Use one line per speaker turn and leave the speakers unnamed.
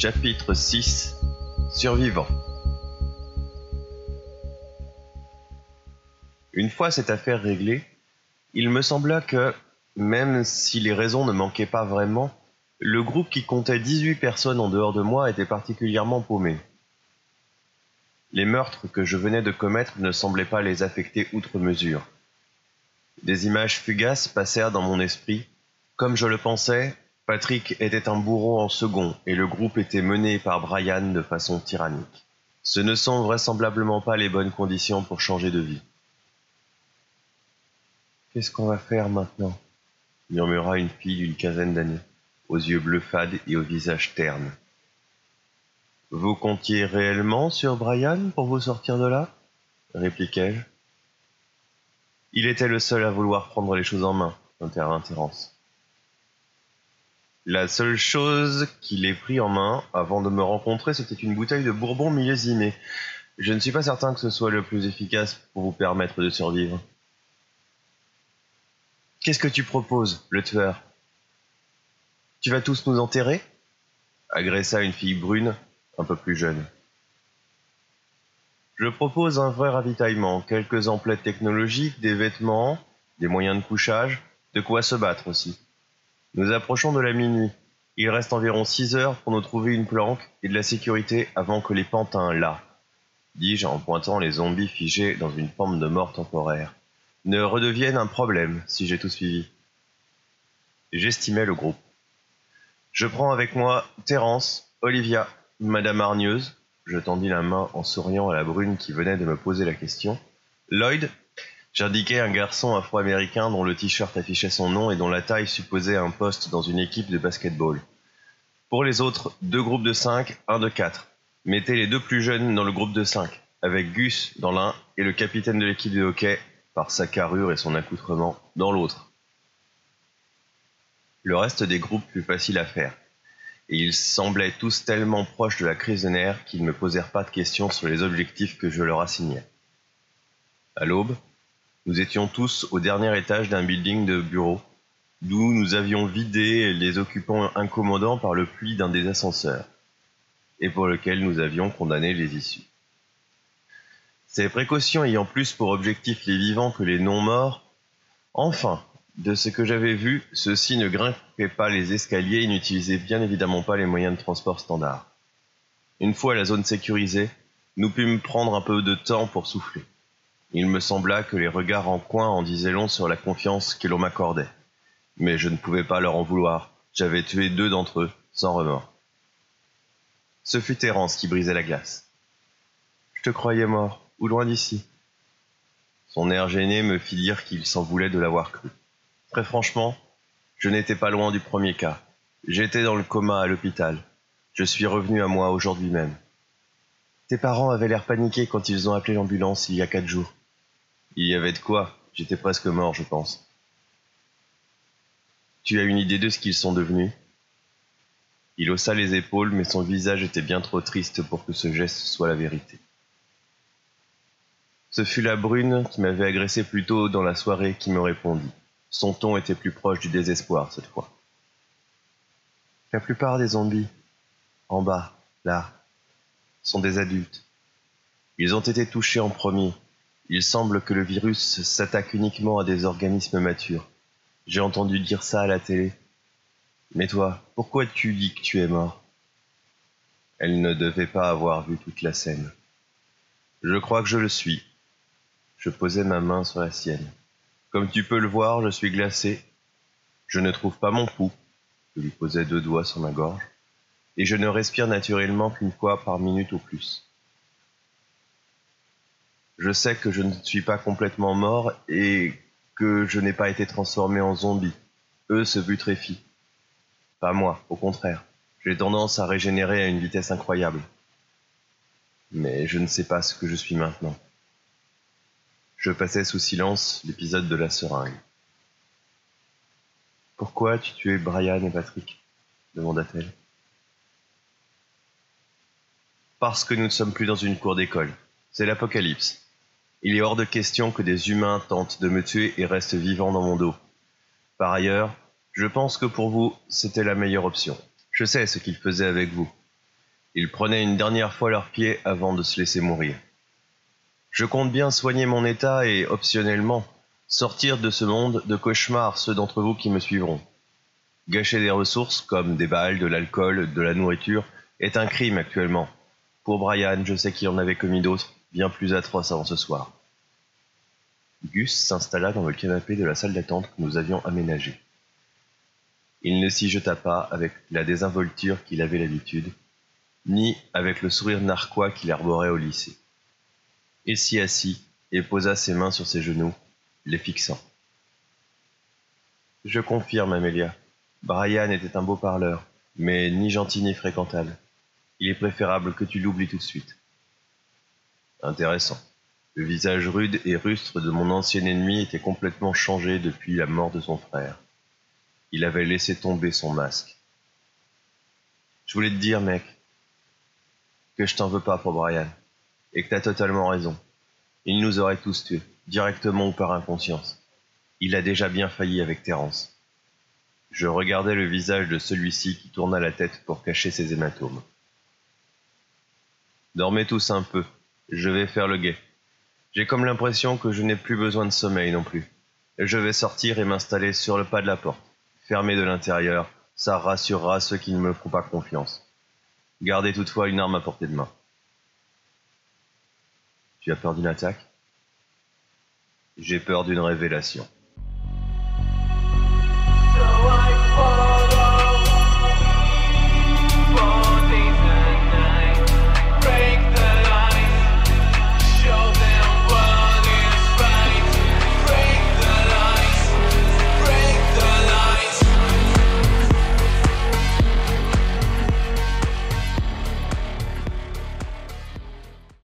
Chapitre 6 Survivant Une fois cette affaire réglée, il me sembla que, même si les raisons ne manquaient pas vraiment, le groupe qui comptait 18 personnes en dehors de moi était particulièrement paumé. Les meurtres que je venais de commettre ne semblaient pas les affecter outre mesure. Des images fugaces passèrent dans mon esprit. Comme je le pensais, Patrick était un bourreau en second et le groupe était mené par Brian de façon tyrannique. Ce ne sont vraisemblablement pas les bonnes conditions pour changer de vie. Qu'est-ce qu'on va faire maintenant? murmura une fille d'une quinzaine d'années, aux yeux bleus fades et au visage terne. Vous comptiez réellement sur Brian pour vous sortir de là? répliquai-je. Il était le seul à vouloir prendre les choses en main, intervint Terence. La seule chose qu'il ait pris en main avant de me rencontrer, c'était une bouteille de bourbon millésimée. Je ne suis pas certain que ce soit le plus efficace pour vous permettre de survivre. Qu'est-ce que tu proposes, le tueur? Tu vas tous nous enterrer? Agressa une fille brune, un peu plus jeune. Je propose un vrai ravitaillement, quelques emplettes technologiques, des vêtements, des moyens de couchage, de quoi se battre aussi. Nous approchons de la minuit. Il reste environ six heures pour nous trouver une planque et de la sécurité avant que les pantins là, dis-je en pointant les zombies figés dans une forme de mort temporaire, ne redeviennent un problème si j'ai tout suivi. J'estimais le groupe. Je prends avec moi Terence, Olivia, Madame Hargneuse, je tendis la main en souriant à la brune qui venait de me poser la question, Lloyd J'indiquai un garçon afro-américain dont le t-shirt affichait son nom et dont la taille supposait un poste dans une équipe de basketball. Pour les autres, deux groupes de cinq, un de quatre. Mettez les deux plus jeunes dans le groupe de cinq, avec Gus dans l'un et le capitaine de l'équipe de hockey, par sa carrure et son accoutrement, dans l'autre. Le reste des groupes fut facile à faire, et ils semblaient tous tellement proches de la crise de nerfs qu'ils ne me posèrent pas de questions sur les objectifs que je leur assignais. À l'aube, nous étions tous au dernier étage d'un building de bureaux, d'où nous avions vidé les occupants incommodants par le puits d'un des ascenseurs, et pour lequel nous avions condamné les issues. Ces précautions ayant plus pour objectif les vivants que les non-morts, enfin, de ce que j'avais vu, ceux-ci ne grimpaient pas les escaliers et n'utilisaient bien évidemment pas les moyens de transport standard. Une fois la zone sécurisée, nous pûmes prendre un peu de temps pour souffler. Il me sembla que les regards en coin en disaient long sur la confiance que l'on m'accordait. Mais je ne pouvais pas leur en vouloir. J'avais tué deux d'entre eux, sans remords. Ce fut Terence qui brisait la glace. Je te croyais mort, ou loin d'ici. Son air gêné me fit dire qu'il s'en voulait de l'avoir cru. Très franchement, je n'étais pas loin du premier cas. J'étais dans le coma à l'hôpital. Je suis revenu à moi aujourd'hui même. Tes parents avaient l'air paniqués quand ils ont appelé l'ambulance il y a quatre jours. Il y avait de quoi. J'étais presque mort, je pense. Tu as une idée de ce qu'ils sont devenus? Il haussa les épaules, mais son visage était bien trop triste pour que ce geste soit la vérité. Ce fut la brune qui m'avait agressé plus tôt dans la soirée qui me répondit. Son ton était plus proche du désespoir cette fois. La plupart des zombies, en bas, là, sont des adultes. Ils ont été touchés en premier, il semble que le virus s'attaque uniquement à des organismes matures. J'ai entendu dire ça à la télé. Mais toi, pourquoi tu dis que tu es mort? Elle ne devait pas avoir vu toute la scène. Je crois que je le suis. Je posai ma main sur la sienne. Comme tu peux le voir, je suis glacé. Je ne trouve pas mon pouls. Je lui posai deux doigts sur ma gorge. Et je ne respire naturellement qu'une fois par minute au plus. Je sais que je ne suis pas complètement mort et que je n'ai pas été transformé en zombie. Eux se putréfient. Pas moi, au contraire. J'ai tendance à régénérer à une vitesse incroyable. Mais je ne sais pas ce que je suis maintenant. Je passais sous silence l'épisode de la seringue. Pourquoi as-tu tué Brian et Patrick demanda-t-elle. Parce que nous ne sommes plus dans une cour d'école. C'est l'apocalypse. Il est hors de question que des humains tentent de me tuer et restent vivants dans mon dos. Par ailleurs, je pense que pour vous, c'était la meilleure option. Je sais ce qu'ils faisaient avec vous. Ils prenaient une dernière fois leurs pieds avant de se laisser mourir. Je compte bien soigner mon état et, optionnellement, sortir de ce monde de cauchemar ceux d'entre vous qui me suivront. Gâcher des ressources comme des balles, de l'alcool, de la nourriture est un crime actuellement. Pour Brian, je sais qu'il en avait commis d'autres, bien plus atroces avant ce soir. Gus s'installa dans le canapé de la salle d'attente que nous avions aménagée. Il ne s'y jeta pas avec la désinvolture qu'il avait l'habitude, ni avec le sourire narquois qu'il arborait au lycée. Il s'y assit et posa ses mains sur ses genoux, les fixant. Je confirme, Amélia. Brian était un beau parleur, mais ni gentil ni fréquentable. Il est préférable que tu l'oublies tout de suite. Intéressant. Le visage rude et rustre de mon ancien ennemi était complètement changé depuis la mort de son frère. Il avait laissé tomber son masque. Je voulais te dire, mec, que je t'en veux pas pour Brian, et que t'as totalement raison. Il nous aurait tous tués, directement ou par inconscience. Il a déjà bien failli avec Terence. Je regardais le visage de celui-ci qui tourna la tête pour cacher ses hématomes. Dormez tous un peu, je vais faire le guet. J'ai comme l'impression que je n'ai plus besoin de sommeil non plus. Je vais sortir et m'installer sur le pas de la porte. Fermé de l'intérieur, ça rassurera ceux qui ne me font pas confiance. Gardez toutefois une arme à portée de main. Tu as peur d'une attaque? J'ai peur d'une révélation.